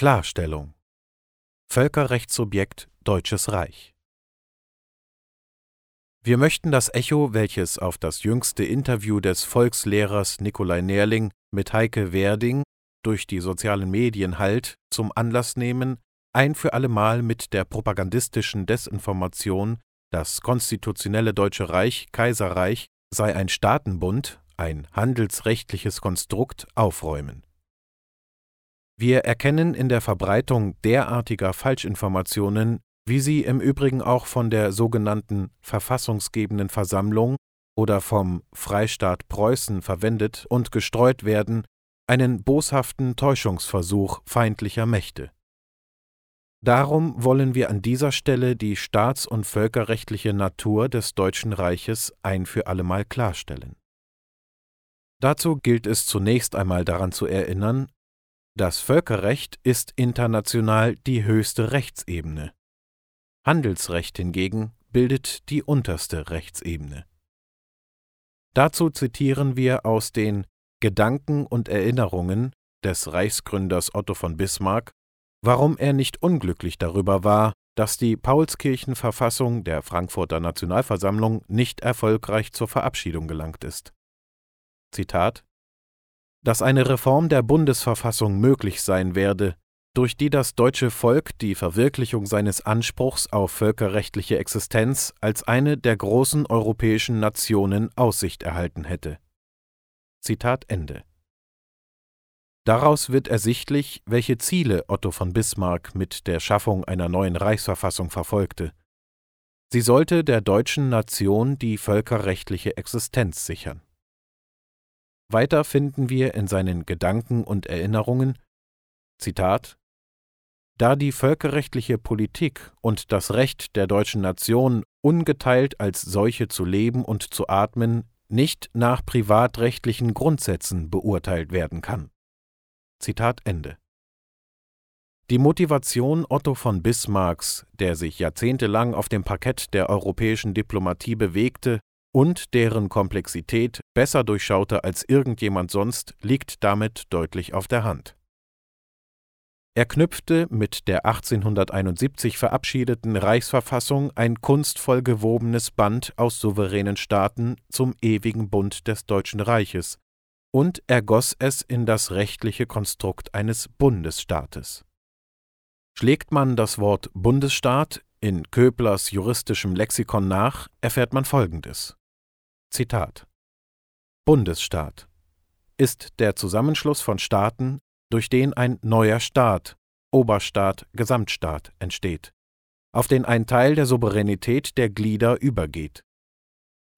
Klarstellung Völkerrechtssubjekt Deutsches Reich Wir möchten das Echo, welches auf das jüngste Interview des Volkslehrers Nikolai Nerling mit Heike Werding durch die sozialen Medien hallt, zum Anlass nehmen, ein für allemal mit der propagandistischen Desinformation, das konstitutionelle Deutsche Reich Kaiserreich sei ein Staatenbund, ein handelsrechtliches Konstrukt, aufräumen. Wir erkennen in der Verbreitung derartiger Falschinformationen, wie sie im Übrigen auch von der sogenannten verfassungsgebenden Versammlung oder vom Freistaat Preußen verwendet und gestreut werden, einen boshaften Täuschungsversuch feindlicher Mächte. Darum wollen wir an dieser Stelle die staats- und völkerrechtliche Natur des Deutschen Reiches ein für allemal klarstellen. Dazu gilt es zunächst einmal daran zu erinnern, das Völkerrecht ist international die höchste Rechtsebene. Handelsrecht hingegen bildet die unterste Rechtsebene. Dazu zitieren wir aus den Gedanken und Erinnerungen des Reichsgründers Otto von Bismarck, warum er nicht unglücklich darüber war, dass die Paulskirchenverfassung der Frankfurter Nationalversammlung nicht erfolgreich zur Verabschiedung gelangt ist. Zitat dass eine Reform der Bundesverfassung möglich sein werde, durch die das deutsche Volk die Verwirklichung seines Anspruchs auf völkerrechtliche Existenz als eine der großen europäischen Nationen Aussicht erhalten hätte. Zitat Ende. Daraus wird ersichtlich, welche Ziele Otto von Bismarck mit der Schaffung einer neuen Reichsverfassung verfolgte. Sie sollte der deutschen Nation die völkerrechtliche Existenz sichern. Weiter finden wir in seinen Gedanken und Erinnerungen Zitat Da die völkerrechtliche Politik und das Recht der deutschen Nation ungeteilt als solche zu leben und zu atmen nicht nach privatrechtlichen Grundsätzen beurteilt werden kann. Zitat Ende. Die Motivation Otto von Bismarcks, der sich jahrzehntelang auf dem Parkett der europäischen Diplomatie bewegte, und deren Komplexität besser durchschaute als irgendjemand sonst, liegt damit deutlich auf der Hand. Er knüpfte mit der 1871 verabschiedeten Reichsverfassung ein kunstvoll gewobenes Band aus souveränen Staaten zum ewigen Bund des Deutschen Reiches und ergoss es in das rechtliche Konstrukt eines Bundesstaates. Schlägt man das Wort Bundesstaat in Köblers juristischem Lexikon nach, erfährt man Folgendes. Zitat Bundesstaat ist der Zusammenschluss von Staaten, durch den ein neuer Staat, Oberstaat, Gesamtstaat entsteht, auf den ein Teil der Souveränität der Glieder übergeht.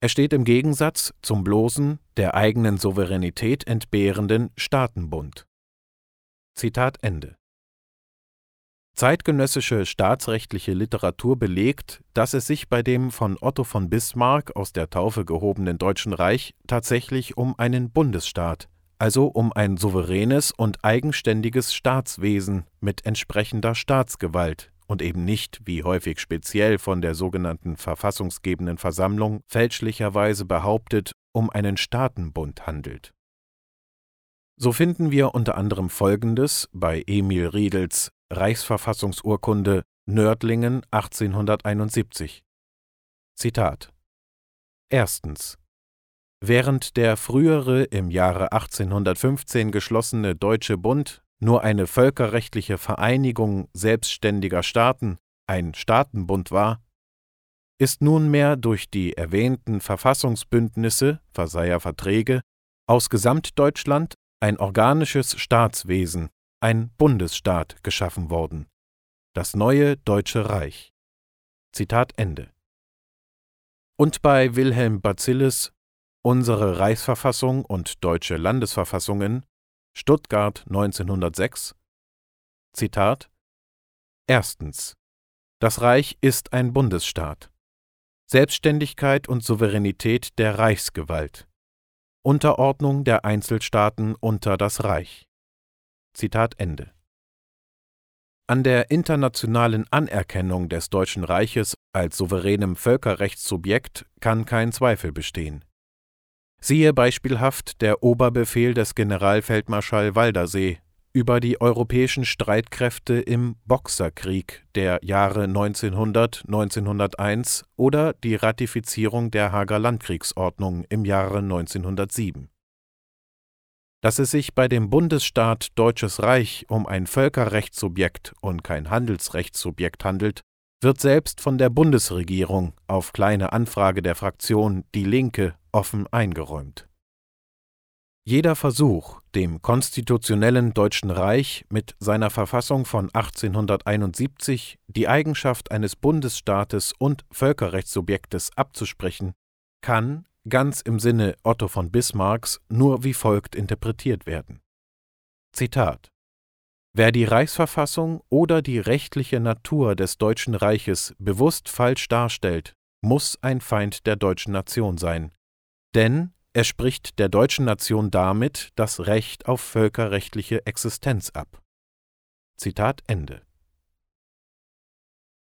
Er steht im Gegensatz zum bloßen, der eigenen Souveränität entbehrenden Staatenbund. Zitat Ende. Zeitgenössische staatsrechtliche Literatur belegt, dass es sich bei dem von Otto von Bismarck aus der Taufe gehobenen Deutschen Reich tatsächlich um einen Bundesstaat, also um ein souveränes und eigenständiges Staatswesen mit entsprechender Staatsgewalt und eben nicht, wie häufig speziell von der sogenannten verfassungsgebenden Versammlung fälschlicherweise behauptet, um einen Staatenbund handelt. So finden wir unter anderem Folgendes bei Emil Riedels Reichsverfassungsurkunde Nördlingen 1871. Zitat Erstens. Während der frühere im Jahre 1815 geschlossene Deutsche Bund nur eine völkerrechtliche Vereinigung selbstständiger Staaten, ein Staatenbund war, ist nunmehr durch die erwähnten Verfassungsbündnisse, Versailler Verträge, aus Gesamtdeutschland ein organisches Staatswesen ein Bundesstaat geschaffen worden. Das neue Deutsche Reich. Zitat Ende. Und bei Wilhelm Bacillus Unsere Reichsverfassung und deutsche Landesverfassungen Stuttgart 1906 Zitat Erstens Das Reich ist ein Bundesstaat. Selbstständigkeit und Souveränität der Reichsgewalt. Unterordnung der Einzelstaaten unter das Reich. Zitat Ende. An der internationalen Anerkennung des Deutschen Reiches als souveränem Völkerrechtssubjekt kann kein Zweifel bestehen. Siehe beispielhaft der Oberbefehl des Generalfeldmarschall Waldersee über die europäischen Streitkräfte im Boxerkrieg der Jahre 1900 1901 oder die Ratifizierung der Hager Landkriegsordnung im Jahre 1907. Dass es sich bei dem Bundesstaat Deutsches Reich um ein Völkerrechtssubjekt und kein Handelsrechtssubjekt handelt, wird selbst von der Bundesregierung auf kleine Anfrage der Fraktion Die Linke offen eingeräumt. Jeder Versuch, dem konstitutionellen Deutschen Reich mit seiner Verfassung von 1871 die Eigenschaft eines Bundesstaates und Völkerrechtssubjektes abzusprechen, kann, ganz im Sinne Otto von Bismarcks, nur wie folgt interpretiert werden. Zitat Wer die Reichsverfassung oder die rechtliche Natur des Deutschen Reiches bewusst falsch darstellt, muss ein Feind der deutschen Nation sein. Denn er spricht der deutschen Nation damit das Recht auf völkerrechtliche Existenz ab. Zitat Ende